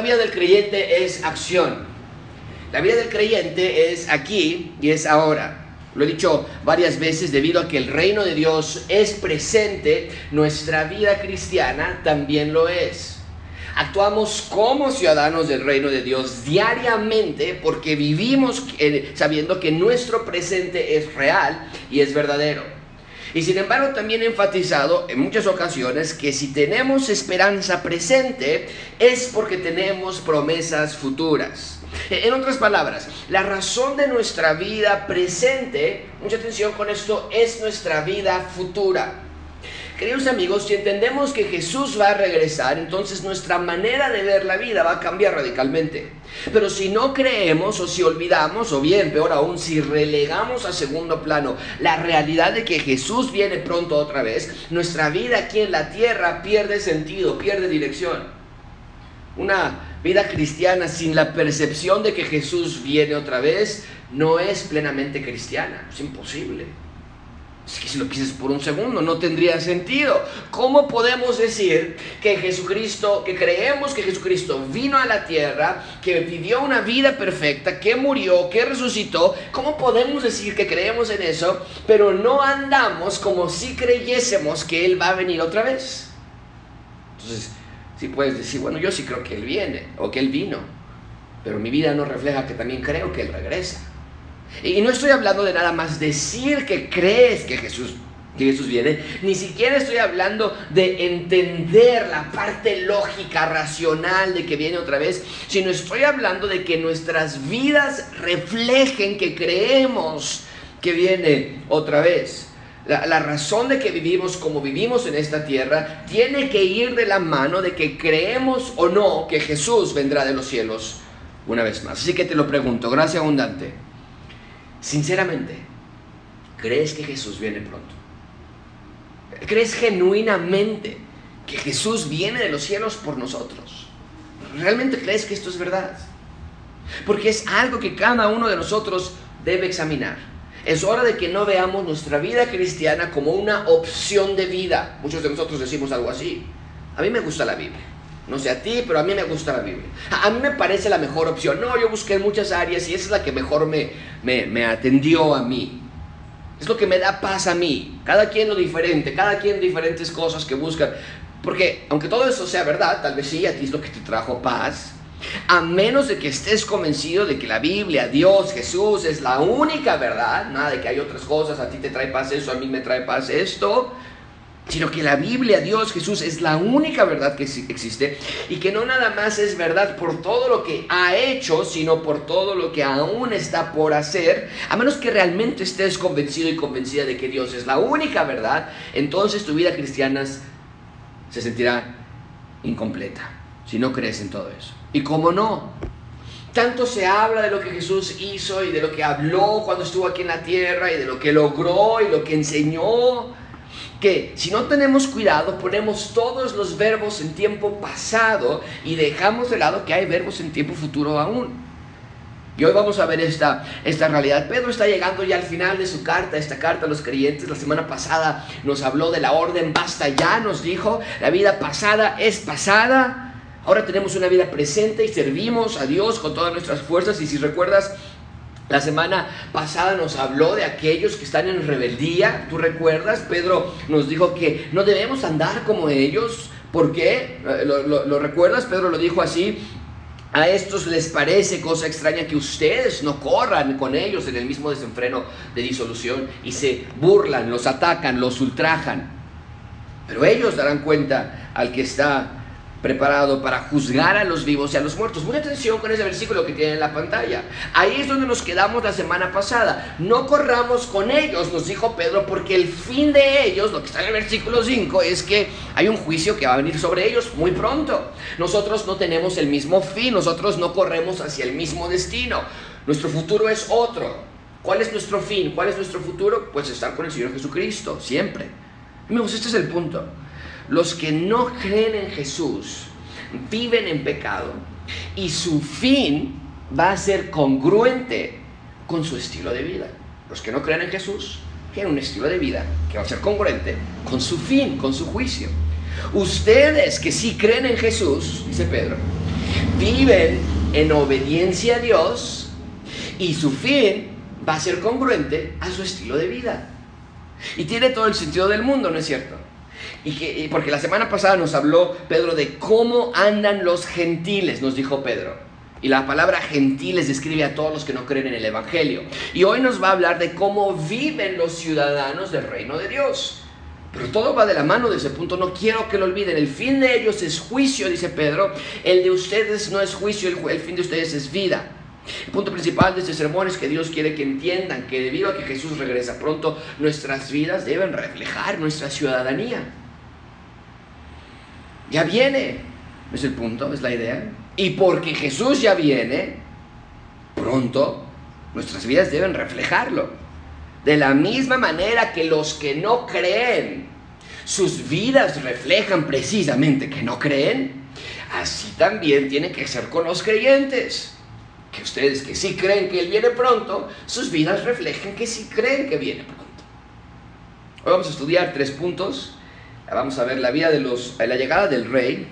la vida del creyente es acción. La vida del creyente es aquí y es ahora. Lo he dicho varias veces, debido a que el reino de Dios es presente, nuestra vida cristiana también lo es. Actuamos como ciudadanos del reino de Dios diariamente porque vivimos sabiendo que nuestro presente es real y es verdadero. Y sin embargo también he enfatizado en muchas ocasiones que si tenemos esperanza presente es porque tenemos promesas futuras. En otras palabras, la razón de nuestra vida presente, mucha atención con esto, es nuestra vida futura. Queridos amigos, si entendemos que Jesús va a regresar, entonces nuestra manera de ver la vida va a cambiar radicalmente. Pero si no creemos o si olvidamos, o bien, peor aún, si relegamos a segundo plano la realidad de que Jesús viene pronto otra vez, nuestra vida aquí en la tierra pierde sentido, pierde dirección. Una vida cristiana sin la percepción de que Jesús viene otra vez no es plenamente cristiana, es imposible. Que si lo piensas por un segundo, no tendría sentido. ¿Cómo podemos decir que Jesucristo, que creemos que Jesucristo vino a la tierra, que vivió una vida perfecta, que murió, que resucitó? ¿Cómo podemos decir que creemos en eso, pero no andamos como si creyésemos que Él va a venir otra vez? Entonces, si puedes decir, bueno, yo sí creo que Él viene o que Él vino, pero mi vida no refleja que también creo que Él regresa. Y no estoy hablando de nada más decir que crees que Jesús, que Jesús viene, ni siquiera estoy hablando de entender la parte lógica, racional de que viene otra vez, sino estoy hablando de que nuestras vidas reflejen que creemos que viene otra vez. La, la, razón de que vivimos como vivimos en esta tierra tiene que ir de la mano de que creemos o no que Jesús vendrá de los cielos una vez más. Así que te lo pregunto, gracias abundante. Sinceramente, ¿crees que Jesús viene pronto? ¿Crees genuinamente que Jesús viene de los cielos por nosotros? ¿Realmente crees que esto es verdad? Porque es algo que cada uno de nosotros debe examinar. Es hora de que no veamos nuestra vida cristiana como una opción de vida. Muchos de nosotros decimos algo así. A mí me gusta la Biblia. No sé a ti, pero a mí me gusta la Biblia. A mí me parece la mejor opción. No, yo busqué en muchas áreas y esa es la que mejor me, me, atendió a mí. Es lo que me da paz a mí. Cada quien lo diferente, cada quien diferentes cosas que buscan. Porque aunque todo eso sea verdad, tal vez sí, a ti es lo que te trajo paz. A menos de que estés convencido de que la Biblia, Dios, Jesús es la única verdad, nada de que hay otras cosas, a ti te trae paz eso, a mí me trae paz esto, sino que la Biblia, Dios, Jesús es la única verdad que existe y que no nada más es verdad por todo lo que ha hecho, sino por todo lo que aún está por hacer, a menos que realmente estés convencido y convencida de que Dios es la única verdad, entonces tu vida cristiana se sentirá incompleta si no crees en todo eso. Y cómo no, tanto se habla de lo que Jesús hizo y de lo que habló cuando estuvo aquí en la tierra y de lo que logró y lo que enseñó que si no tenemos cuidado ponemos todos los verbos en tiempo pasado y dejamos de lado que hay verbos en tiempo futuro aún. Y hoy vamos a ver esta, esta realidad. Pedro está llegando ya al final de su carta, esta carta a los creyentes. La semana pasada nos habló de la orden, basta ya, nos dijo, la vida pasada es pasada. Ahora tenemos una vida presente y servimos a Dios con todas nuestras fuerzas. Y si recuerdas, la semana pasada nos habló de aquellos que están en rebeldía. ¿Tú recuerdas? Pedro nos dijo que no debemos andar como ellos. ¿Por qué? Eh, ¿Lo, recuerdas? Pedro lo dijo así. A estos les parece cosa extraña que ustedes no corran con ellos en el mismo desenfreno de disolución y se burlan, los atacan, los ultrajan. Pero ellos darán cuenta al que está preparado para juzgar a los vivos y a los muertos. Mucha atención con ese versículo que tiene en la pantalla. Ahí es donde nos quedamos la semana pasada. No corramos con ellos, nos dijo Pedro, porque el fin de ellos, lo que está en el versículo 5, es que hay un juicio que va a venir sobre ellos muy pronto. Nosotros no tenemos el mismo fin, nosotros no corremos hacia el mismo destino. Nuestro futuro es otro. ¿Cuál es nuestro fin? ¿Cuál es nuestro futuro? Pues estar con el Señor Jesucristo, siempre. Amigos, este es el punto. Los que no creen en Jesús viven en pecado y su fin va a ser congruente con su estilo de vida. Los que no creen en Jesús tienen un estilo de vida que va a ser congruente con su fin, con su juicio. Ustedes que sí creen en Jesús, dice Pedro, viven en obediencia a Dios y su fin va a ser congruente a su estilo de vida. Y tiene todo el sentido del mundo, ¿no es cierto? Y que, porque la semana pasada nos habló Pedro de cómo andan los gentiles, nos dijo Pedro. Y la palabra gentiles describe a todos los que no creen en el Evangelio. Y hoy nos va a hablar de cómo viven los ciudadanos del reino de Dios. Pero todo va de la mano de ese punto, no quiero que lo olviden. El fin de ellos es juicio, dice Pedro. El de ustedes no es juicio, el, el fin de ustedes es vida. El punto principal de este sermón es que Dios quiere que entiendan que debido a que Jesús regresa pronto, nuestras vidas deben reflejar nuestra ciudadanía. Ya viene, es el punto, es la idea. Y porque Jesús ya viene, pronto, nuestras vidas deben reflejarlo. De la misma manera que los que no creen, sus vidas reflejan precisamente que no creen, así también tiene que ser con los creyentes. Que ustedes que sí creen que Él viene pronto, sus vidas reflejen que sí creen que viene pronto. Hoy vamos a estudiar tres puntos. Vamos a ver la vida de los, la llegada del rey,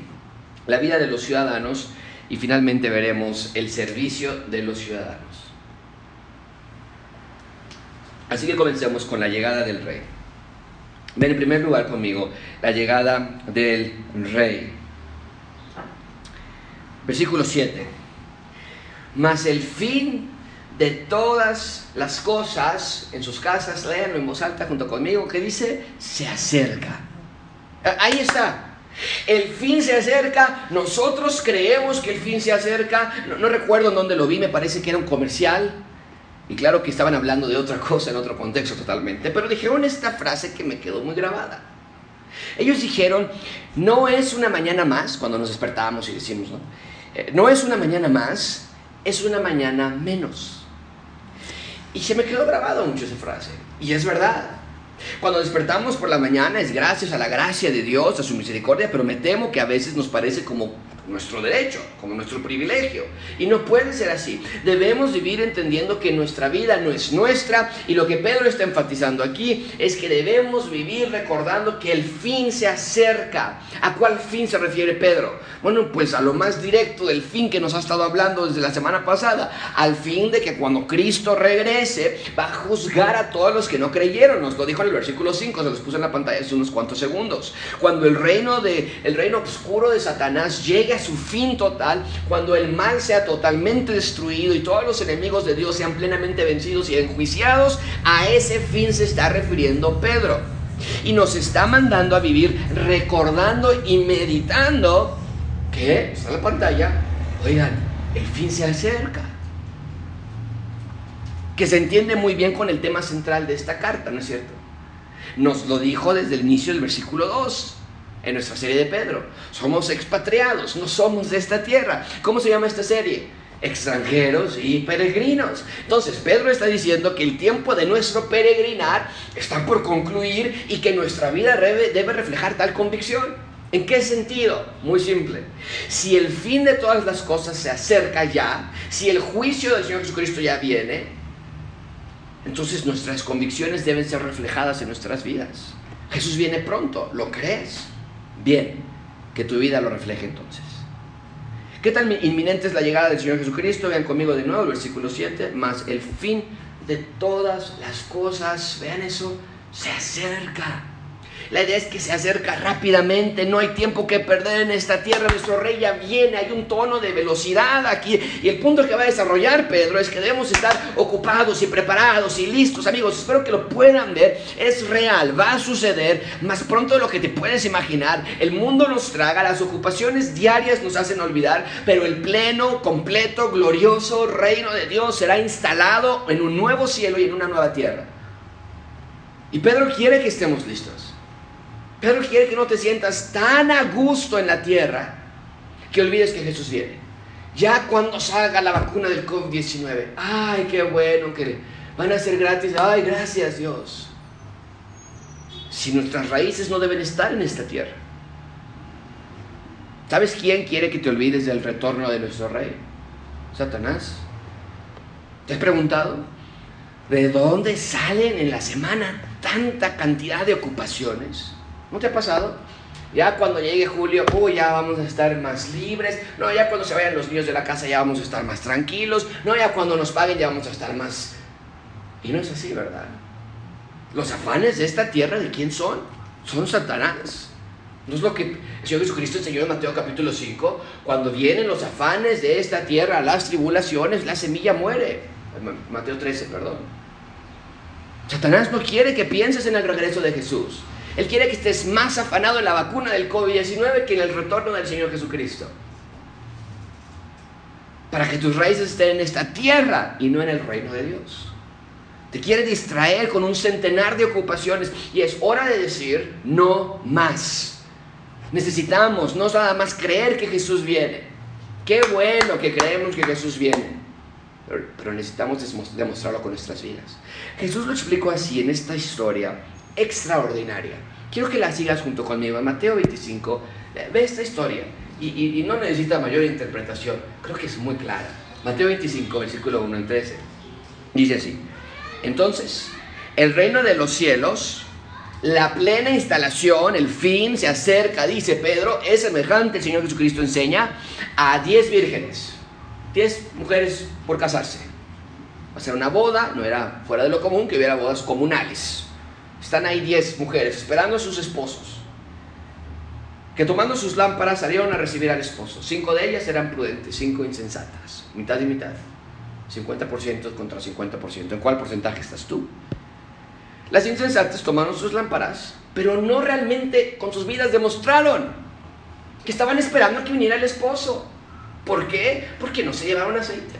la vida de los ciudadanos y finalmente veremos el servicio de los ciudadanos. Así que comencemos con la llegada del rey. Ven en primer lugar conmigo la llegada del rey. Versículo 7. Mas el fin de todas las cosas en sus casas, léanlo en voz alta junto conmigo, que dice, se acerca. Ahí está. El fin se acerca, nosotros creemos que el fin se acerca. No, recuerdo en dónde lo vi, me parece que era un comercial. Y claro que estaban hablando de otra cosa en otro contexto totalmente, pero dijeron esta frase que me quedó muy grabada. Ellos dijeron, no es una mañana más, cuando nos despertábamos y decimos, ¿no? Eh, es una mañana más, es una mañana menos. Y se me quedó grabado mucho esa frase. Y es verdad. Cuando despertamos por la mañana es gracias a la gracia de Dios, a su misericordia, pero me temo que a veces nos parece como nuestro derecho, como nuestro privilegio. Y no puede ser así. Debemos vivir entendiendo que nuestra vida no es nuestra y lo que Pedro está enfatizando aquí es que debemos vivir recordando que el fin se acerca. ¿A cuál fin se refiere Pedro? Bueno, pues a lo más directo del fin que nos ha estado hablando desde la semana pasada, al fin de que cuando Cristo regrese va a juzgar a todos los que no creyeron. Nos lo dijo en el versículo 5, se los puse en la pantalla hace unos cuantos segundos. Cuando el reino de el reino oscuro de Satanás llegue su fin total, cuando el mal sea totalmente destruido y todos los enemigos de Dios sean plenamente vencidos y enjuiciados, a ese fin se está refiriendo Pedro. Y nos está mandando a vivir recordando y meditando que, está la pantalla, oigan, el fin se acerca. Que se entiende muy bien con el tema central de esta carta, ¿no es cierto? Nos lo dijo desde el inicio del versículo 2 en nuestra serie de Pedro. Somos expatriados, no somos de esta tierra. ¿Cómo se llama esta serie? extranjeros y peregrinos. Entonces, Pedro está diciendo que el tiempo de nuestro peregrinar está por concluir y que nuestra vida debe, reflejar tal convicción. ¿En qué sentido? Muy simple. Si el fin de todas las cosas se acerca ya, si el juicio del Señor Jesucristo ya viene, entonces nuestras convicciones deben ser reflejadas en nuestras vidas. Jesús viene pronto, ¿lo crees? Bien, que tu vida lo refleje entonces. ¿Qué tan inminente es la llegada del Señor Jesucristo? Vean conmigo de nuevo el versículo 7, más el fin de todas las cosas, vean eso, se acerca. La idea es que se acerca rápidamente, no hay tiempo que perder en esta tierra, nuestro rey ya viene, hay un tono de velocidad aquí. Y el punto que va a desarrollar Pedro es que debemos estar ocupados y preparados y listos, amigos. Espero que lo puedan ver, es real, va a suceder más pronto de lo que te puedes imaginar. El mundo nos traga, las ocupaciones diarias nos hacen olvidar, pero el pleno, completo, glorioso reino de Dios será instalado en un nuevo cielo y en una nueva tierra. Y Pedro quiere que estemos listos. Pedro quiere que no te sientas tan a gusto en la tierra que olvides que Jesús viene. Ya cuando salga la vacuna del COVID-19, ay, qué bueno que van a ser gratis, ay, gracias Dios. Si nuestras raíces no deben estar en esta tierra. ¿Sabes quién quiere que te olvides del retorno de nuestro rey? Satanás. ¿Te has preguntado? ¿De dónde salen en la semana tanta cantidad de ocupaciones? ¿No te ha pasado? Ya cuando llegue julio, uy, ya vamos a estar más libres. No, ya cuando se vayan los niños de la casa ya vamos a estar más tranquilos. No, ya cuando nos paguen ya vamos a estar más... Y no es así, ¿verdad? Los afanes de esta tierra, ¿de quién son? Son Satanás. No es lo que el Señor Jesucristo enseñó en Mateo capítulo 5. Cuando vienen los afanes de esta tierra, las tribulaciones, la semilla muere. Mateo 13, perdón. Satanás no quiere que pienses en el regreso de Jesús. Él quiere que estés más afanado en la vacuna del COVID-19 que en el retorno del Señor Jesucristo. Para que tus raíces estén en esta tierra y no en el reino de Dios. Te quiere distraer con un centenar de ocupaciones y es hora de decir no más. Necesitamos no nada más creer que Jesús viene. Qué bueno que creemos que Jesús viene. Pero, necesitamos demostrarlo con nuestras vidas. Jesús lo explicó así en esta historia extraordinaria. Quiero que la sigas junto conmigo. En Mateo 25, eh, ve esta historia y, no necesita mayor interpretación. Creo que es muy clara. Mateo 25, versículo 1 al 13. Dice así. Entonces, el reino de los cielos, la plena instalación, el fin se acerca, dice Pedro, es semejante, el Señor Jesucristo enseña, a diez vírgenes, diez mujeres por casarse. Ser una boda, no era fuera de lo común que hubiera bodas comunales. Están ahí diez mujeres esperando a sus esposos, que tomando sus lámparas salieron a recibir al esposo. Cinco de ellas eran prudentes, cinco insensatas, mitad y mitad. 50% contra 50%. ¿En cuál porcentaje estás tú? Las insensatas tomaron sus lámparas, pero no realmente con sus vidas demostraron que estaban esperando a que viniera el esposo. ¿Por qué? Porque no se llevaron aceite.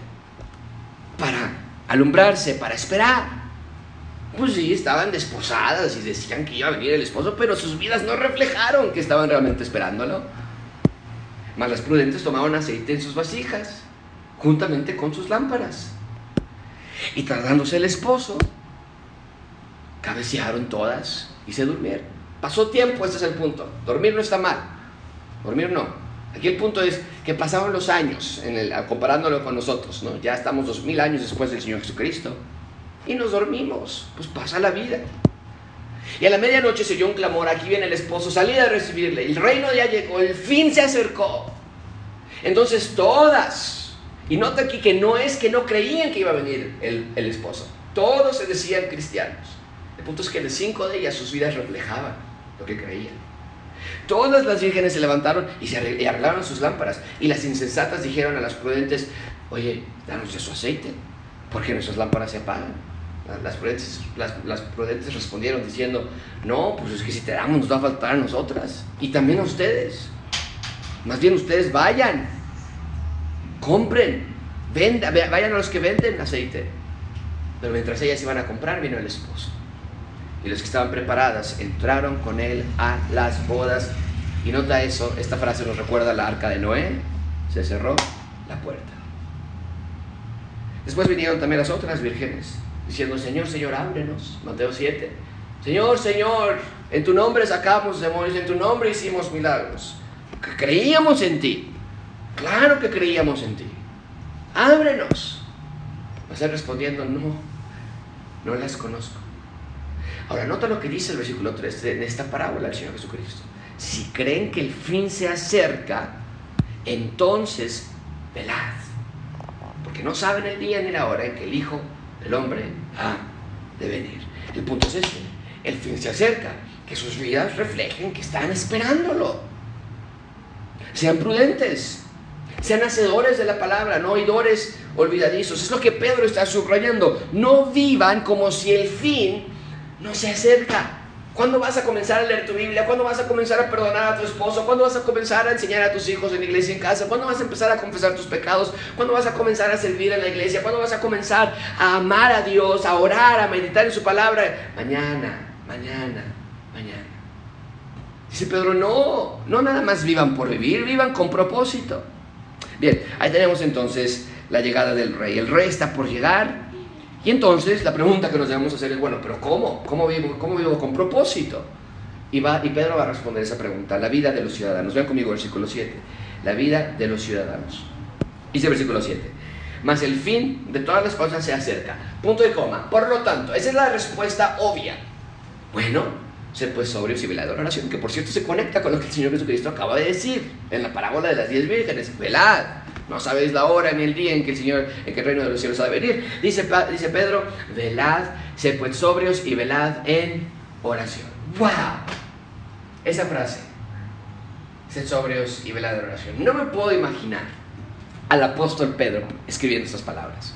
Para alumbrarse, para esperar. Pues sí, estaban desposadas y decían que iba a venir el esposo, pero sus vidas no reflejaron que estaban realmente esperándolo. Mas las prudentes tomaron aceite en sus vasijas juntamente con sus lámparas. Y tardándose el esposo, cabecearon todas y se durmieron. Pasó tiempo, este es el punto. Dormir no está mal. Dormir no. Aquí el punto es que pasaron los años, en comparándolo con nosotros, ¿no? Ya estamos dos mil años después del Señor Jesucristo. Y nos dormimos. Pues pasa la vida. Y a la medianoche se oyó un clamor, aquí viene el esposo, salí a recibirle. El reino ya llegó, el fin se acercó. Entonces todas y nota aquí que no es que no creían que iba a venir el, esposo. Todos se decían cristianos. El punto es que de cinco de ellas sus vidas reflejaban lo que creían. Todas las vírgenes se levantaron y se arreglaron sus lámparas. Y las insensatas dijeron a las prudentes, oye, danos de su aceite, porque nuestras lámparas se apagan. Las prudentes, las, las prudentes respondieron diciendo, no, pues es que si te damos nos va a faltar a nosotras. Y también a ustedes. Más bien ustedes vayan compren, venda, vayan a los que venden aceite. Pero mientras ellas iban a comprar, vino el esposo. Y los que estaban preparadas entraron con él a las bodas. Y nota eso, esta frase nos recuerda la arca de Noé. Se cerró la puerta. Después vinieron también las otras vírgenes, diciendo, Señor, Señor, ábrenos. Mateo 7. Señor, Señor, en tu nombre sacamos demonios, en tu nombre hicimos milagros. Creíamos en ti. Claro que creíamos en ti. Ábrenos. Vas a respondiendo, no, no las conozco. Ahora, nota lo que dice el versículo 3 en esta parábola del Señor Jesucristo. Si creen que el fin se acerca, entonces velad. Porque no saben el día ni la hora en que el Hijo del Hombre ha de venir. El punto es este. El fin se acerca. Que sus vidas reflejen que están esperándolo. Sean prudentes. Sean hacedores de la palabra, no oidores olvidadizos. Es lo que Pedro está subrayando. No vivan como si el fin no se acerca. ¿Cuándo vas a comenzar a leer tu Biblia? ¿Cuándo vas a comenzar a perdonar a tu esposo? ¿Cuándo vas a comenzar a enseñar a tus hijos en la iglesia en casa? ¿Cuándo vas a empezar a confesar tus pecados? ¿Cuándo vas a comenzar a servir en la iglesia? ¿Cuándo vas a comenzar a amar a Dios, a orar, a meditar en su palabra? Mañana, mañana, mañana. Dice Pedro, no, no nada más vivan por vivir, vivan con propósito. Bien, ahí tenemos entonces la llegada del rey. El rey está por llegar y entonces la pregunta que nos debemos hacer es, bueno, pero ¿cómo? ¿Cómo vivo, cómo vivo con propósito? Y, va, y Pedro va a responder esa pregunta, la vida de los ciudadanos. Vean conmigo el versículo 7, la vida de los ciudadanos. Dice el versículo 7, mas el fin de todas las cosas se acerca. Punto y coma. Por lo tanto, esa es la respuesta obvia. Bueno, Ser pues sobrios y velad oración, que por cierto se conecta con lo que el Señor Jesucristo acaba de decir en la parábola de las diez vírgenes. Velad, no sabéis la hora ni el día en que el Señor, en que el reino de los cielos ha de venir. Dice, dice Pedro, velad, sed pues sobrios y velad en oración. ¡Wow! Esa frase, sed sobrios y velad en oración. No me puedo imaginar al apóstol Pedro escribiendo estas palabras.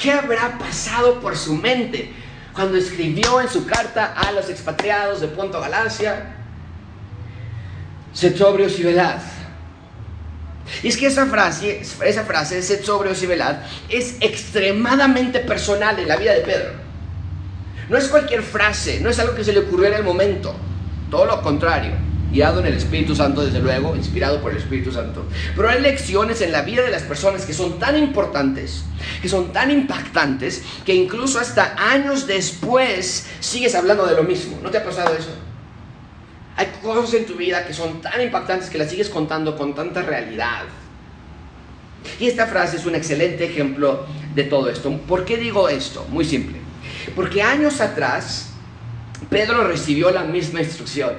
¿Qué habrá pasado por su mente cuando escribió en su carta a los expatriados de Ponto Galacia? Sed sobrios y velad. Y es que esa frase, esa frase, sed sobrios y velad, es extremadamente personal en la vida de Pedro. No es cualquier frase, no es algo que se le ocurrió en el momento, todo lo contrario guiado en el Espíritu Santo, desde luego, inspirado por el Espíritu Santo. Pero hay lecciones en la vida de las personas que son tan importantes, que son tan impactantes, que incluso hasta años después sigues hablando de lo mismo. ¿No te ha pasado eso? Hay cosas en tu vida que son tan impactantes que las sigues contando con tanta realidad. Y esta frase es un excelente ejemplo de todo esto. ¿Por qué digo esto? Muy simple. Porque años atrás, Pedro recibió la misma instrucción.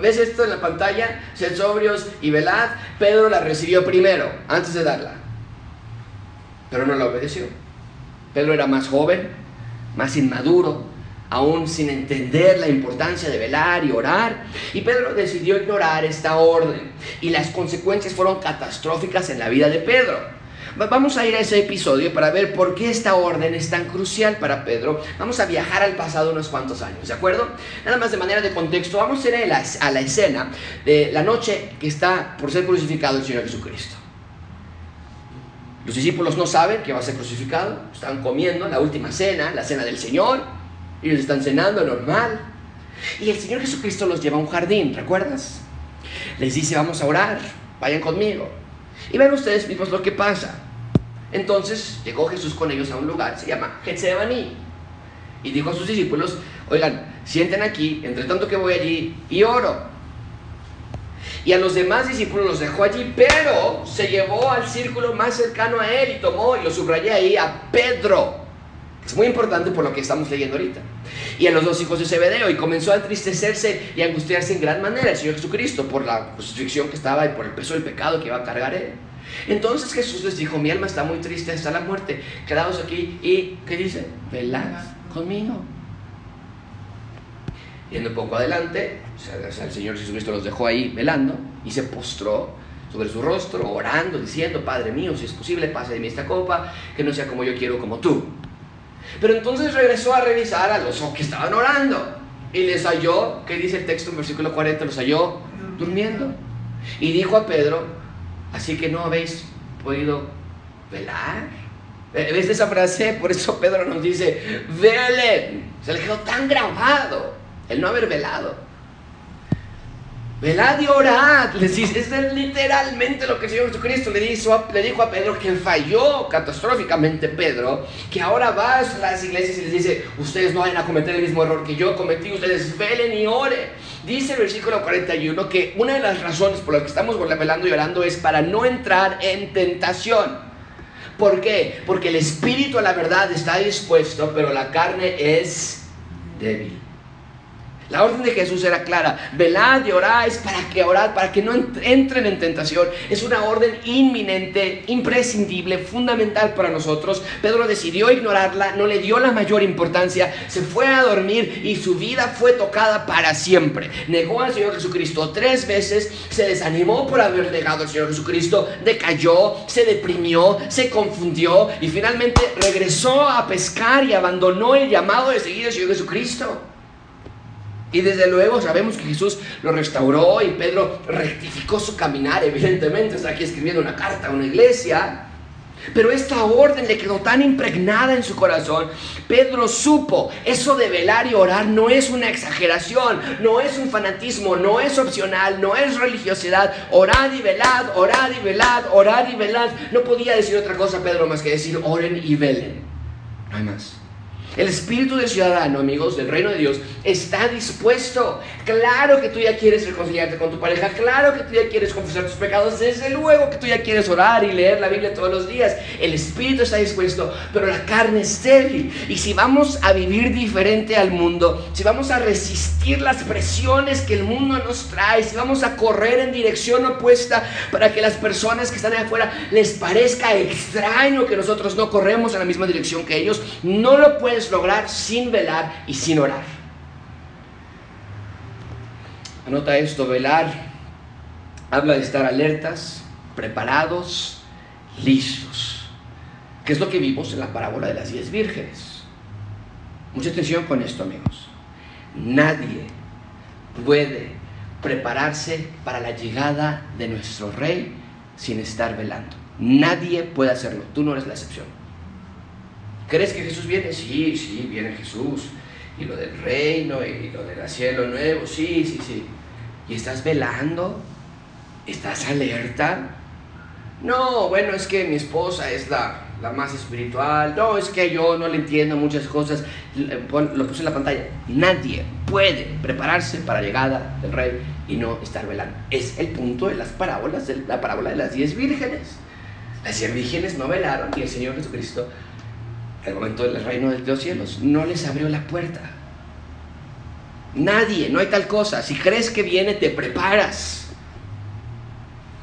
¿Ves esto en la pantalla? Sed sobrios y velad. Pedro la recibió primero, antes de darla. Pero no la obedeció. Pedro era más joven, más inmaduro, aún sin entender la importancia de velar y orar. Y Pedro decidió ignorar esta orden. Y las consecuencias fueron catastróficas en la vida de Pedro. Vamos a ir a ese episodio para ver por qué esta orden es tan crucial para Pedro. Vamos a viajar al pasado unos cuantos años, ¿de acuerdo? Nada más de manera de contexto, vamos a ir a la, a la escena de la noche que está por ser crucificado el Señor Jesucristo. Los discípulos no saben que va a ser crucificado, están comiendo la última cena, la cena del Señor, ellos están cenando normal. Y el Señor Jesucristo los lleva a un jardín, ¿recuerdas? Les dice, vamos a orar, vayan conmigo. Y ven ustedes mismos lo que pasa. Entonces llegó Jesús con ellos a un lugar, se llama Getsemaní. Y dijo a sus discípulos, oigan, sienten aquí, entre tanto que voy allí y oro. Y a los demás discípulos los dejó allí, pero se llevó al círculo más cercano a él y tomó, y lo subrayé ahí, a Pedro. Es muy importante por lo que estamos leyendo ahorita. Y a los dos hijos de Zebedeo, y comenzó a entristecerse y angustiarse en gran manera el Señor Jesucristo por la crucifixión que estaba y por el peso del pecado que iba a cargar él. Entonces Jesús les dijo, mi alma está muy triste hasta la muerte, quedaos aquí y, ¿qué dice? Velad conmigo. Yendo un poco adelante, el Señor Jesucristo los dejó ahí velando y se postró sobre su rostro, orando, diciendo, Padre mío, si es posible, pase de mí esta copa, que no sea como yo quiero, como tú. Pero entonces regresó a revisar a los que estaban orando y les halló, ¿qué dice el texto en versículo 40? Los halló durmiendo. Y dijo a Pedro, así que no habéis podido velar. ¿Ves esa frase? Por eso Pedro nos dice, velen. Se le quedó tan grabado el no haber velado. Velad y orad. Les dice, es literalmente lo que el Señor Jesucristo le dijo, le dijo a Pedro, que falló catastróficamente Pedro, que ahora va a las iglesias y les dice, ustedes no vayan a cometer el mismo error que yo cometí, ustedes velen y oren. Dice el versículo 41 que una de las razones por las que estamos velando y orando es para no entrar en tentación. ¿Por qué? Porque el espíritu a la verdad está dispuesto, pero la carne es débil. La orden de Jesús era clara, velad y oráis para que orad, para que no entren en tentación. Es una orden inminente, imprescindible, fundamental para nosotros. Pedro decidió ignorarla, no le dio la mayor importancia, se fue a dormir y su vida fue tocada para siempre. Negó al Señor Jesucristo tres veces, se desanimó por haber negado al Señor Jesucristo, decayó, se deprimió, se confundió y finalmente regresó a pescar y abandonó el llamado de seguir al Señor Jesucristo. Y desde luego sabemos que Jesús lo restauró y Pedro rectificó su caminar, evidentemente, está aquí escribiendo una carta a una iglesia. Pero esta orden le quedó tan impregnada en su corazón. Pedro supo, eso de velar y orar no es una exageración, no es un fanatismo, no es opcional, no es religiosidad. Orad y velad, orad y velad, orad y velad. No podía decir otra cosa Pedro más que decir oren y velen. No hay más. El espíritu del ciudadano, amigos, del reino de Dios, está dispuesto. Claro que tú ya quieres reconciliarte con tu pareja, claro que tú ya quieres confesar tus pecados, desde luego que tú ya quieres orar y leer la Biblia todos los días. El espíritu está dispuesto, pero la carne es débil. Y si vamos a vivir diferente al mundo, si vamos a resistir las presiones que el mundo nos trae, si vamos a correr en dirección opuesta para que las personas que están afuera les parezca extraño que nosotros no corremos en la misma dirección que ellos, no lo puedes lograr sin velar y sin orar. Anota esto, velar habla de estar alertas, preparados, listos. ¿Qué es lo que vimos en la parábola de las diez vírgenes? Mucha atención con esto, amigos. Nadie puede prepararse para la llegada de nuestro rey sin estar velando. Nadie puede hacerlo. Tú no eres la excepción. ¿Crees que Jesús viene? Sí, sí, viene Jesús. Y lo del reino y lo del cielo nuevo, sí, sí, sí. ¿Y estás velando? ¿Estás alerta? No, bueno, es que mi esposa es la, la más espiritual. No, es que yo no le entiendo muchas cosas. Lo puse en la pantalla. Nadie puede prepararse para la llegada del rey y no estar velando. Es el punto de las parábolas, de la parábola de las diez vírgenes. Las diez vírgenes no velaron y el Señor Jesucristo el momento del reino de los cielos, no les abrió la puerta. Nadie, no hay tal cosa. Si crees que viene, te preparas.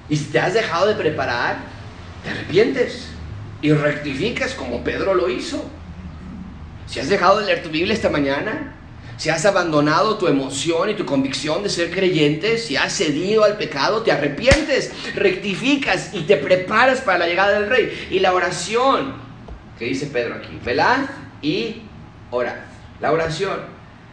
Y si te has dejado de preparar, te arrepientes y rectificas como Pedro lo hizo. Si has dejado de leer tu Biblia esta mañana, si has abandonado tu emoción y tu convicción de ser creyente, si has cedido al pecado, te arrepientes, rectificas y te preparas para la llegada del rey. Y la oración que dice Pedro aquí. Velad y orad. La oración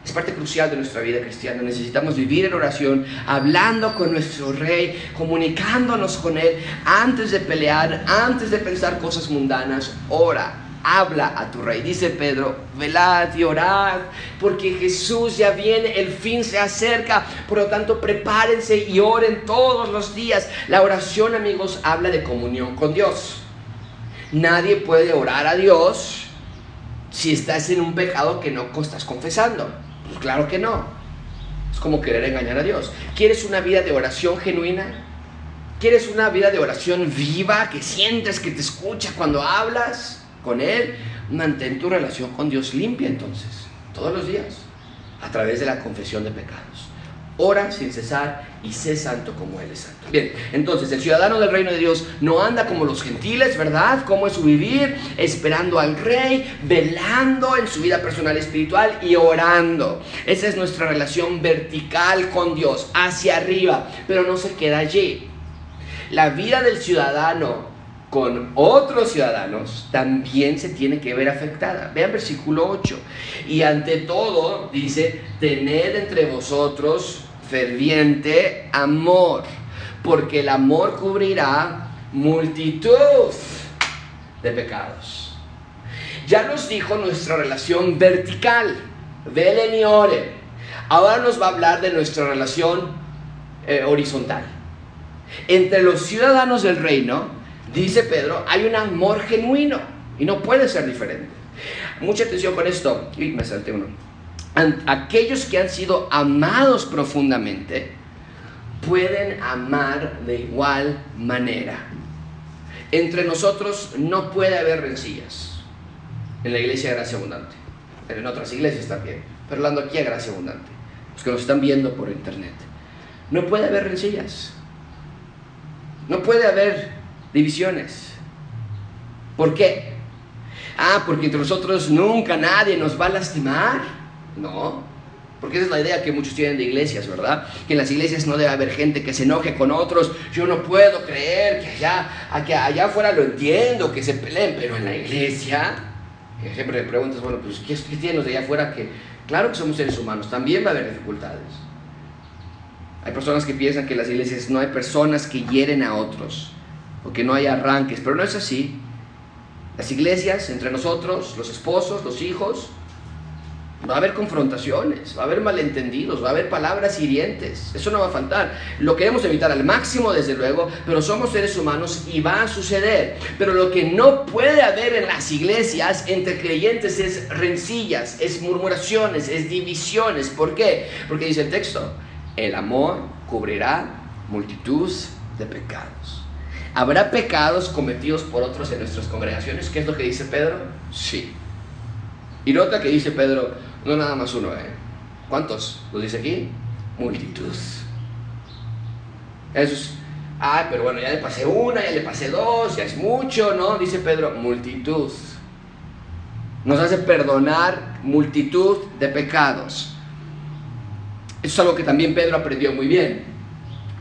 es parte crucial de nuestra vida cristiana. Necesitamos vivir en oración, hablando con nuestro Rey, comunicándonos con Él antes de pelear, antes de pensar cosas mundanas. Ora, habla a tu Rey. Dice Pedro, velad y orad, porque Jesús ya viene, el fin se acerca. Por lo tanto, prepárense y oren todos los días. La oración, amigos, habla de comunión con Dios. Nadie puede orar a Dios si estás en un pecado que no estás confesando. Pues claro que no. Es como querer engañar a Dios. ¿Quieres una vida de oración genuina? ¿Quieres una vida de oración viva, que sientes que te escucha cuando hablas con Él? Mantén tu relación con Dios limpia entonces, todos los días, a través de la confesión de pecados. Ora sin cesar y sé santo como Él es santo. Bien, entonces el ciudadano del reino de Dios no anda como los gentiles, ¿verdad? ¿Cómo es su vivir? Esperando al rey, velando en su vida personal espiritual y orando. Esa es nuestra relación vertical con Dios, hacia arriba, pero no se queda allí. La vida del ciudadano con otros ciudadanos también se tiene que ver afectada. Vean versículo 8. Y ante todo, dice, tened entre vosotros ferviente amor, porque el amor cubrirá multitud de pecados. Ya nos dijo nuestra relación vertical, velen y oren. Ahora nos va a hablar de nuestra relación eh, horizontal. Entre los ciudadanos del reino, dice Pedro, hay un amor genuino y no puede ser diferente. Mucha atención con esto. Y me salté uno aquellos que han sido amados profundamente pueden amar de igual manera. Entre nosotros no puede haber rencillas. En la iglesia de Gracia Abundante. Pero en otras iglesias también. Pero hablando aquí a Gracia Abundante. Los que nos están viendo por internet. No puede haber rencillas. No puede haber divisiones. ¿Por qué? Ah, porque entre nosotros nunca nadie nos va a lastimar. No, porque esa es la idea que muchos tienen de iglesias, ¿verdad? Que en las iglesias no debe haber gente que se enoje con otros. Yo no puedo creer que allá, que allá afuera lo entiendo, que se peleen, pero en la iglesia, que siempre me preguntas, bueno, pues ¿qué, qué tienen los de allá afuera? Que claro que somos seres humanos, también va a haber dificultades. Hay personas que piensan que en las iglesias no hay personas que hieren a otros, o que no hay arranques, pero no es así. Las iglesias, entre nosotros, los esposos, los hijos, Va a haber confrontaciones, va a haber malentendidos, va a haber palabras hirientes. Eso no va a faltar. Lo queremos evitar al máximo, desde luego, pero somos seres humanos y va a suceder. Pero lo que no puede haber en las iglesias entre creyentes es rencillas, es murmuraciones, es divisiones. ¿Por qué? Porque dice el texto, el amor cubrirá multitud de pecados. ¿Habrá pecados cometidos por otros en nuestras congregaciones? ¿Qué es lo que dice Pedro? Sí. Y nota que dice Pedro, no nada más uno, ¿eh? ¿Cuántos? Lo dice aquí. Multitud. Eso es, ah, pero bueno, ya le pasé una, ya le pasé dos, ya es mucho, ¿no? Dice Pedro, multitud. Nos hace perdonar multitud de pecados. Eso es algo que también Pedro aprendió muy bien.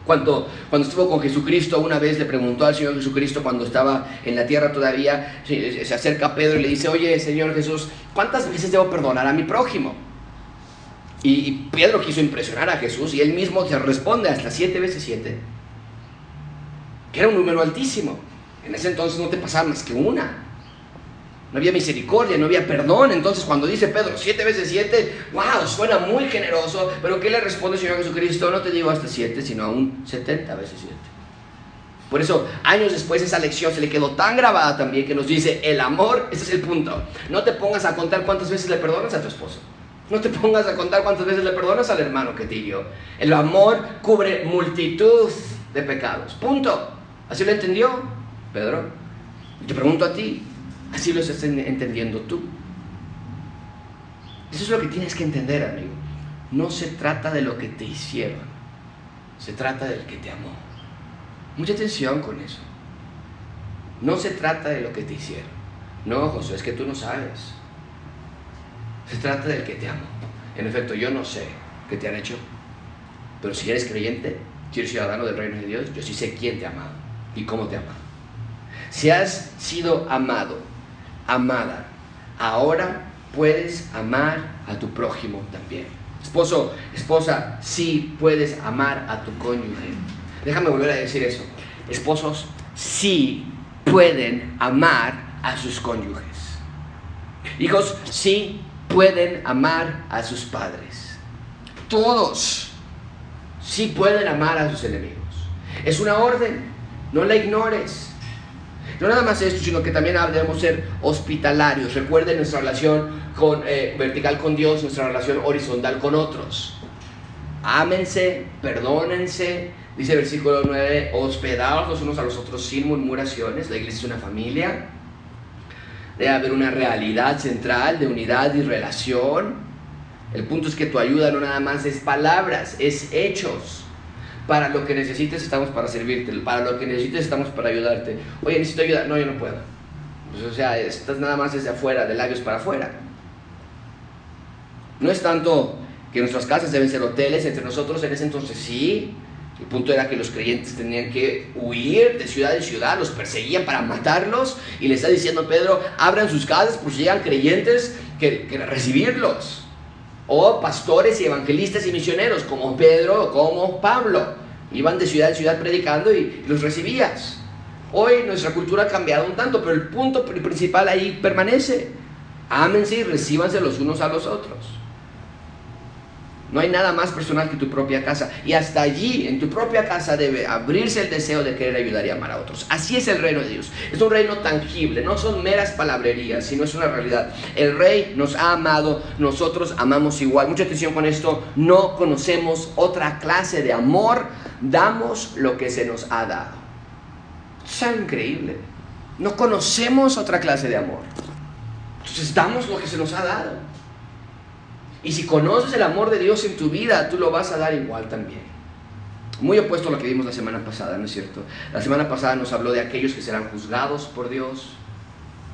Cuando, cuando estuvo con Jesucristo, una vez le preguntó al Señor Jesucristo cuando estaba en la tierra todavía, se acerca a Pedro y le dice, oye Señor Jesús, ¿cuántas veces debo perdonar a mi prójimo? Y, Pedro quiso impresionar a Jesús y él mismo se responde hasta siete veces siete, que era un número altísimo. En ese entonces no te pasaba más que una no había misericordia, no había perdón. Entonces cuando dice Pedro siete veces siete, wow, suena muy generoso, pero ¿qué le responde el Señor Jesucristo? No te digo hasta siete, sino aún setenta veces siete. Por eso, años después, esa lección se le quedó tan grabada también que nos dice, el amor, ese es el punto. No te pongas a contar cuántas veces le perdonas a tu esposo. No te pongas a contar cuántas veces le perdonas al hermano que te hirió. El amor cubre multitud de pecados. Punto. ¿Así lo entendió Pedro? Te pregunto a ti, Así lo estás entendiendo tú. Eso es lo que tienes que entender, amigo. No se trata de lo que te hicieron, se trata del que te amó. Mucha atención con eso. No se trata de lo que te hicieron. No, José, es que tú no sabes. Se trata del que te amó. En efecto, yo no sé qué te han hecho, pero si eres creyente, si eres ciudadano del reino de Dios, yo sí sé quién te ha amado y cómo te ha amado. Si has sido amado amada. Ahora puedes amar a tu prójimo también. Esposo, esposa, sí puedes amar a tu cónyuge. Déjame volver a decir eso. Esposos sí pueden amar a sus cónyuges. Hijos sí pueden amar a sus padres. Todos sí pueden amar a sus enemigos. Es una orden, no la ignores. No nada más esto, sino que también debemos ser hospitalarios. Recuerden nuestra relación con, eh, vertical con Dios, nuestra relación horizontal con otros. Ámense, perdónense. Dice el versículo 9, hospedados los unos a los otros sin murmuraciones. La iglesia es una familia. Debe haber una realidad central de unidad y relación. El punto es que tu ayuda no nada más es palabras, es hechos. Para lo que necesites estamos para servirte. Para lo que necesites estamos para ayudarte. Oye, necesito ayuda. No, yo no puedo. Pues, o sea, estás nada más desde afuera, de labios para afuera. No es tanto que nuestras casas deben ser hoteles entre nosotros. En ese entonces sí. El punto era que los creyentes tenían que huir de ciudad en ciudad, los perseguían para matarlos y le está diciendo Pedro, abran sus casas por si llegan creyentes que, que recibirlos o pastores y evangelistas y misioneros como Pedro o como Pablo. Iban de ciudad en ciudad predicando y los recibías. Hoy nuestra cultura ha cambiado un tanto, pero el punto principal ahí permanece. Ámense y recíbanse los unos a los otros. No hay nada más personal que tu propia casa. Y hasta allí, en tu propia casa, debe abrirse el deseo de querer ayudar y amar a otros. Así es el reino de Dios. Es un reino tangible, no son meras palabrerías, sino es una realidad. El rey nos ha amado, nosotros amamos igual. Mucha atención con esto. No conocemos otra clase de amor. Damos lo que se nos ha dado. Es increíble. No conocemos otra clase de amor. Entonces damos lo que se nos ha dado. Y si conoces el amor de Dios en tu vida, tú lo vas a dar igual también. Muy opuesto a lo que vimos la semana pasada, ¿no es cierto? La semana pasada nos habló de aquellos que serán juzgados por Dios.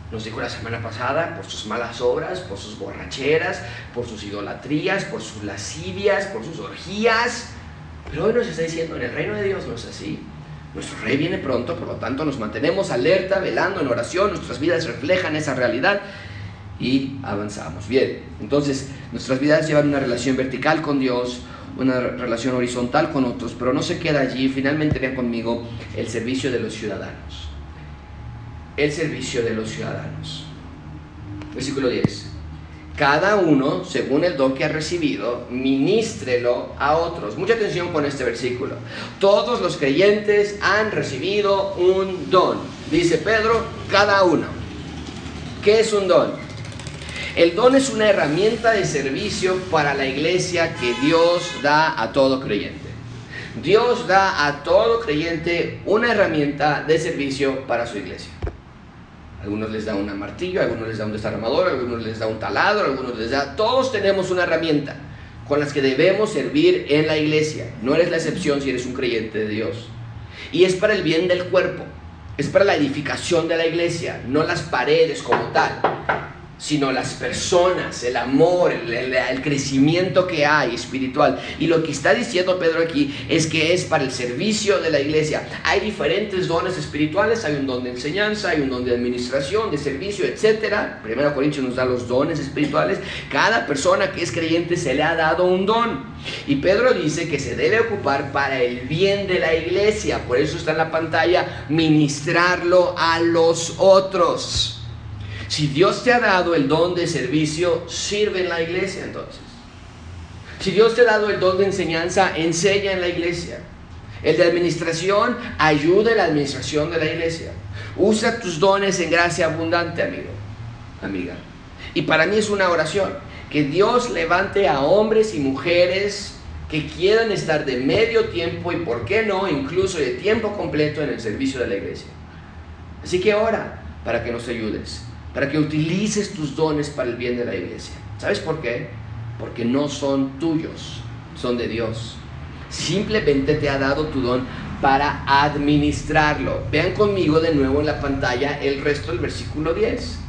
Nos dijo la semana pasada por sus malas obras, por sus borracheras, por sus idolatrías, por sus lascivias, por sus orgías. Pero hoy nos está diciendo, en el reino de Dios no es así. Nuestro rey viene pronto, por lo tanto nos mantenemos alerta, velando en oración, nuestras vidas reflejan esa realidad y avanzamos. Bien, entonces nuestras vidas llevan una relación vertical con Dios, una relación horizontal con otros, pero no se queda allí. Finalmente vean conmigo el servicio de los ciudadanos. El servicio de los ciudadanos. Versículo 10. cada uno, según el don que ha recibido, ministrelo a otros. Mucha atención con este versículo. Todos los creyentes han recibido un don. Dice Pedro, cada uno. ¿Qué es un don? El don es una herramienta de servicio para la iglesia que Dios da a todo creyente. Dios da a todo creyente una herramienta de servicio para su iglesia. Algunos les da un martillo, algunos les da un desarmador, algunos les da un taladro, algunos les da... Todos tenemos una herramienta con las que debemos servir en la iglesia. No eres la excepción si eres un creyente de Dios. Y es para el bien del cuerpo, es para la edificación de la iglesia, no las paredes como tal sino las personas, el amor, el, crecimiento que hay espiritual. Y lo que está diciendo Pedro aquí es que es para el servicio de la iglesia. Hay diferentes dones espirituales, hay un don de enseñanza, hay un don de administración, de servicio, etc. Primero Corintios nos da los dones espirituales. Cada persona que es creyente se le ha dado un don. Y Pedro dice que se debe ocupar para el bien de la iglesia. Por eso está en la pantalla, ministrarlo a los otros. Si Dios te ha dado el don de servicio, sirve en la iglesia entonces. Si Dios te ha dado el don de enseñanza, enseña en la iglesia. El de administración, ayuda en la administración de la iglesia. Usa tus dones en gracia abundante, amigo, amiga. Y para mí es una oración, que Dios levante a hombres y mujeres que quieran estar de medio tiempo y, por qué no, incluso de tiempo completo en el servicio de la iglesia. Así que ora para que nos ayudes para que utilices tus dones para el bien de la iglesia. ¿Sabes por qué? Porque no son tuyos, son de Dios. Simplemente te ha dado tu don para administrarlo. Vean conmigo de nuevo en la pantalla el resto del versículo 10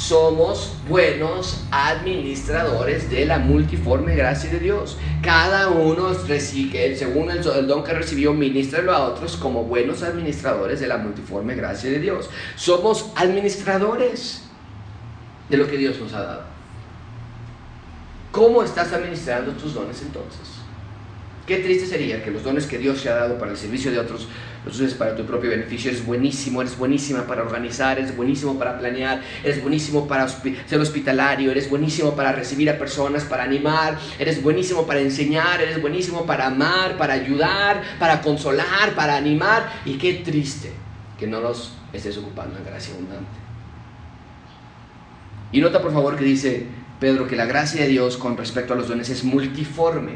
somos buenos administradores de la multiforme gracia de Dios. Cada uno según el, don que recibió, ministralo a otros como buenos administradores de la multiforme gracia de Dios. Somos administradores de lo que Dios nos ha dado. ¿Cómo estás administrando tus dones entonces? Qué triste sería que los dones que Dios te ha dado para el servicio de otros los para tu propio beneficio. Eres buenísimo, eres buenísima para organizar, eres buenísimo para planear, eres buenísimo para ser hospitalario, eres buenísimo para recibir a personas, para animar, eres buenísimo para enseñar, eres buenísimo para amar, para ayudar, para consolar, para animar. Y qué triste que no los estés ocupando en gracia abundante. Y nota por favor que dice Pedro que la gracia de Dios con respecto a los dones es multiforme.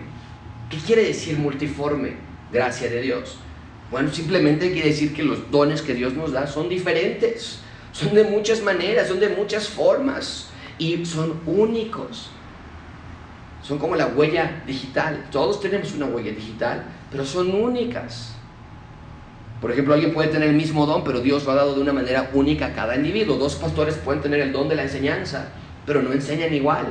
¿Qué quiere decir multiforme? Gracia de Dios. Bueno, simplemente quiere decir que los dones que Dios nos da son diferentes, son de muchas maneras, son de muchas formas y son únicos. Son como la huella digital. Todos tenemos una huella digital, pero son únicas. Por ejemplo, alguien puede tener el mismo don, pero Dios lo ha dado de una manera única a cada individuo. Dos pastores pueden tener el don de la enseñanza, pero no enseñan igual.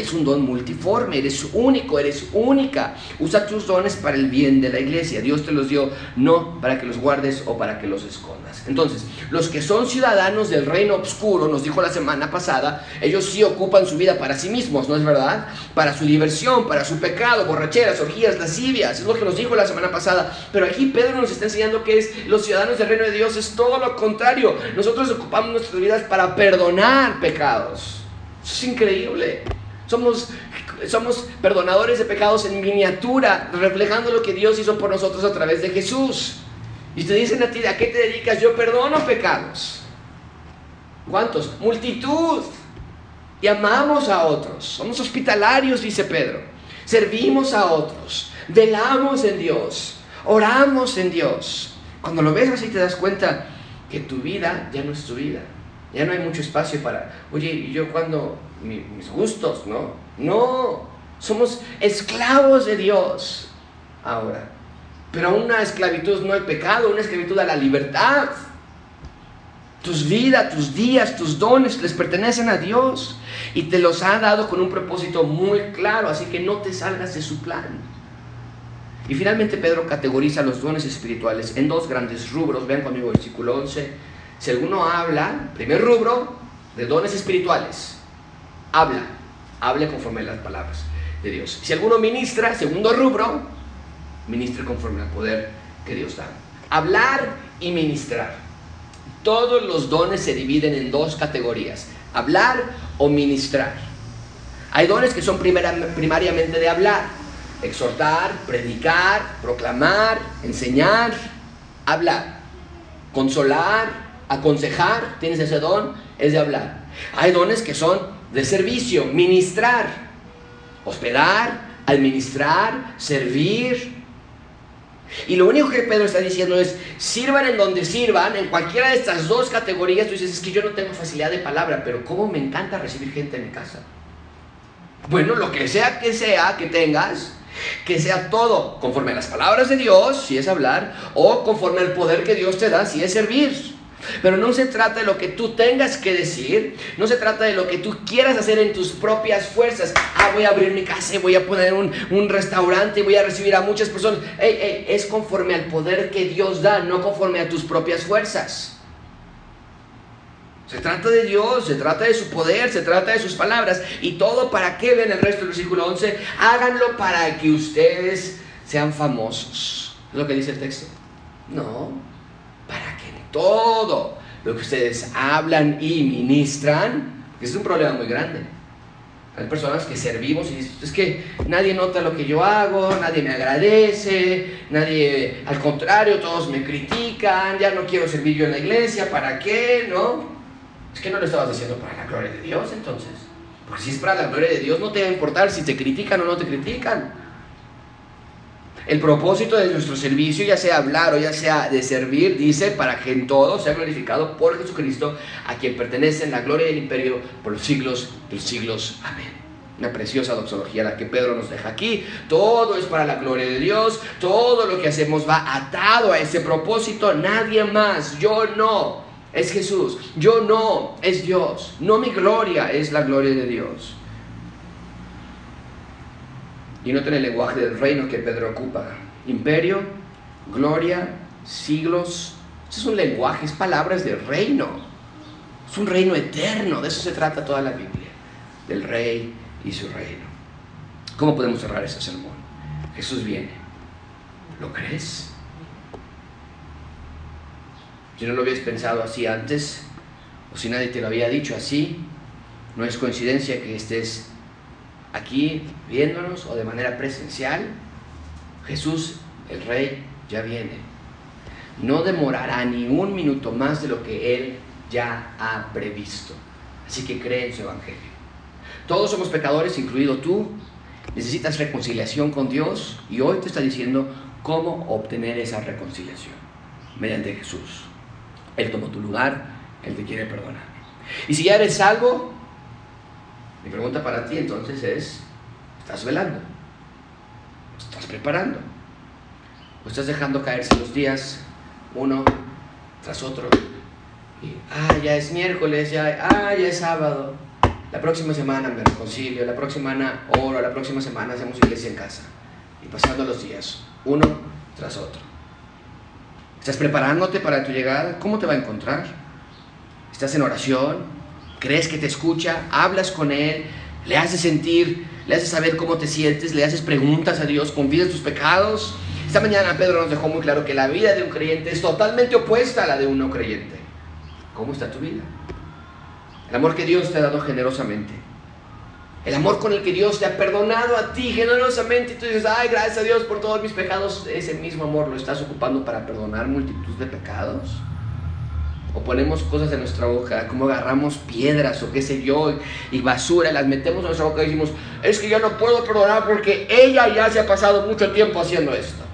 Es un don multiforme, eres único, eres única. Usa tus dones para el bien de la iglesia. Dios te los dio no para que los guardes o para que los escondas. Entonces, los que son ciudadanos del reino oscuro, nos dijo la semana pasada, ellos sí ocupan su vida para sí mismos, ¿no es verdad? Para su diversión, para su pecado, borracheras, orgías, lascivias. Es lo que nos dijo la semana pasada. Pero aquí Pedro nos está enseñando que es los ciudadanos del reino de Dios es todo lo contrario. Nosotros ocupamos nuestras vidas para perdonar pecados. Eso es increíble. Somos, somos perdonadores de pecados en miniatura, reflejando lo que Dios hizo por nosotros a través de Jesús. Y te dicen a ti, ¿a qué te dedicas? Yo perdono pecados. ¿Cuántos? Multitud. Y amamos a otros. Somos hospitalarios, dice Pedro. Servimos a otros. Velamos en Dios. Oramos en Dios. Cuando lo ves así te das cuenta que tu vida ya no es tu vida. Ya no hay mucho espacio para, oye, ¿y yo cuando mis gustos? No, no, somos esclavos de Dios ahora. Pero una esclavitud no es pecado, una esclavitud a la libertad. Tus vidas, tus días, tus dones les pertenecen a Dios y te los ha dado con un propósito muy claro, así que no te salgas de su plan. Y finalmente Pedro categoriza los dones espirituales en dos grandes rubros. Vean conmigo versículo 11 si alguno habla, primer rubro, de dones espirituales, habla, hable conforme a las palabras de Dios. Si alguno ministra, segundo rubro, ministre conforme al poder que Dios da. Hablar y ministrar. Todos los dones se dividen en dos categorías, hablar o ministrar. Hay dones que son primariamente de hablar, exhortar, predicar, proclamar, enseñar, hablar, consolar, aconsejar, tienes ese don, es de hablar. Hay dones que son de servicio, ministrar, hospedar, administrar, servir, y lo único que Pedro está diciendo es, sirvan en donde sirvan, en cualquiera de estas dos categorías, tú dices, es que yo no tengo facilidad de palabra, pero ¿cómo me encanta recibir gente en mi casa? Bueno, lo que sea que sea que tengas, que sea todo conforme a las palabras de Dios, si es hablar, o conforme al poder que Dios te da, si es servir. Pero no se trata de lo que tú tengas que decir, no se trata de lo que tú quieras hacer en tus propias fuerzas. Ah, voy a abrir mi casa voy a poner un, un restaurante voy a recibir a muchas personas. es conforme al poder que Dios da, no conforme a tus propias fuerzas. Se trata de Dios, se trata de su poder, se trata de sus palabras. Y todo para qué ven el resto del versículo 11. Háganlo para que ustedes sean famosos. ¿Es lo que dice el texto? No, que todo lo que ustedes hablan y ministran, es un problema muy grande. Hay personas que servimos y dicen, es que nadie nota lo que yo hago, nadie me agradece, nadie, al contrario, todos me critican, ya no quiero servir yo en la iglesia, ¿para qué? ¿No? Es que no lo estabas diciendo para la gloria de Dios entonces. Porque si es para la gloria de Dios no te va a importar si te critican o no te critican. El propósito de nuestro servicio, ya sea hablar o ya sea de servir, dice, para que en todo sea glorificado por Jesucristo, a quien pertenece en la gloria del imperio por los siglos de los siglos. Amén. Una preciosa doxología la que Pedro nos deja aquí. Todo es para la gloria de Dios. Todo lo que hacemos va atado a ese propósito. Nadie más. Yo no. Es Jesús. Yo no. Es Dios. No mi gloria. Es la gloria de Dios. Y noten el lenguaje del reino que Pedro ocupa. Imperio, gloria, siglos. Este es un lenguaje, es palabras del reino. Es un reino eterno. De eso se trata toda la Biblia. Del rey y su reino. ¿Cómo podemos cerrar ese sermón? Jesús viene. ¿Lo crees? Si no lo habías pensado así antes, o si nadie te lo había dicho así, no es coincidencia que estés aquí viéndonos o de manera presencial, Jesús, el Rey, ya viene. No demorará ni un minuto más de lo que Él ya ha previsto. Así que cree en su Evangelio. Todos somos pecadores, incluido tú. Necesitas reconciliación con Dios y hoy te está diciendo cómo obtener esa reconciliación. Mediante Jesús. Él tomó tu lugar, Él te quiere perdonar. Y si ya eres salvo, mi pregunta para ti entonces es, ¿estás velando? ¿Estás preparando? ¿O estás dejando caerse los días uno tras otro? Y, ah, ya es miércoles, ya, ah, ya es sábado. La próxima semana me reconcilio, la próxima semana oro, la próxima semana hacemos iglesia en casa. Y pasando los días, uno tras otro. ¿Estás preparándote para tu llegada? ¿Cómo te va a encontrar? ¿Estás en oración? Crees que te escucha, hablas con Él, le haces sentir, le haces saber cómo te sientes, le haces preguntas a Dios, confides tus pecados. Esta mañana Pedro nos dejó muy claro que la vida de un creyente es totalmente opuesta a la de un no creyente. ¿Cómo está tu vida? El amor que Dios te ha dado generosamente. El amor con el que Dios te ha perdonado a ti generosamente. Y tú dices, ay, gracias a Dios por todos mis pecados. Ese mismo amor lo estás ocupando para perdonar multitud de pecados o ponemos cosas en nuestra boca, como agarramos piedras o qué sé yo, y basura, las metemos en nuestra boca y decimos, es que yo no puedo perdonar porque ella ya se ha pasado mucho tiempo haciendo esto.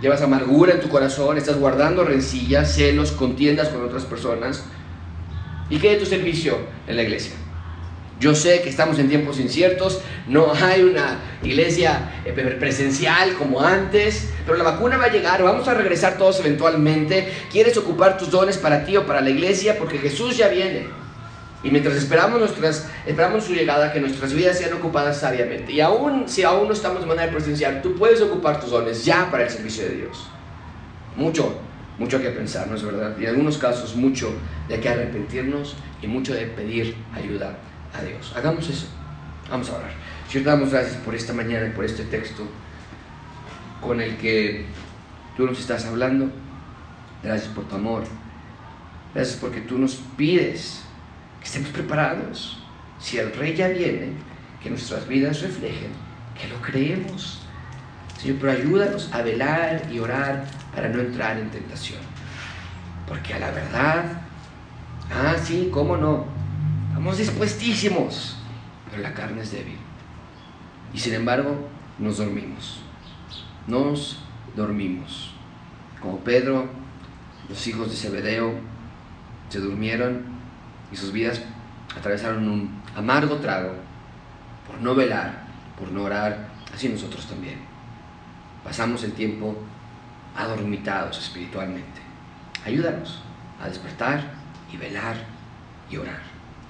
Llevas amargura en tu corazón, estás guardando rencillas, celos, contiendas con otras personas. ¿Y qué de tu servicio en la iglesia? Yo sé que estamos en tiempos inciertos, no hay una iglesia eh, presencial como antes, pero la vacuna va a llegar, vamos a regresar todos eventualmente. ¿Quieres ocupar tus dones para ti o para la iglesia? Porque Jesús ya viene. Y mientras esperamos, nuestras, esperamos su llegada, que nuestras vidas sean ocupadas sabiamente. Y aún si aún no estamos de manera presencial, tú puedes ocupar tus dones ya para el servicio de Dios. Mucho, mucho que pensar, ¿no es verdad? Y en algunos casos mucho de que arrepentirnos y mucho de pedir ayuda Dios. Hagamos eso. Vamos a orar. Señor, damos gracias por esta mañana y por este texto con el que tú nos estás hablando. Gracias por tu amor. Gracias porque tú nos pides que estemos preparados. si el rey ya viene, que nuestras vidas reflejen que lo creemos. Señor, pero ayúdanos a velar y orar para no entrar en tentación. Porque a la verdad, ah, sí, cómo no, estamos dispuestísimos, pero la carne es débil. Y sin embargo, nos dormimos. Nos dormimos. Como Pedro, los hijos de Zebedeo se durmieron y sus vidas atravesaron un amargo trago por no velar, por no orar, así nosotros también. Pasamos el tiempo adormitados espiritualmente. Ayúdanos a despertar y velar y orar.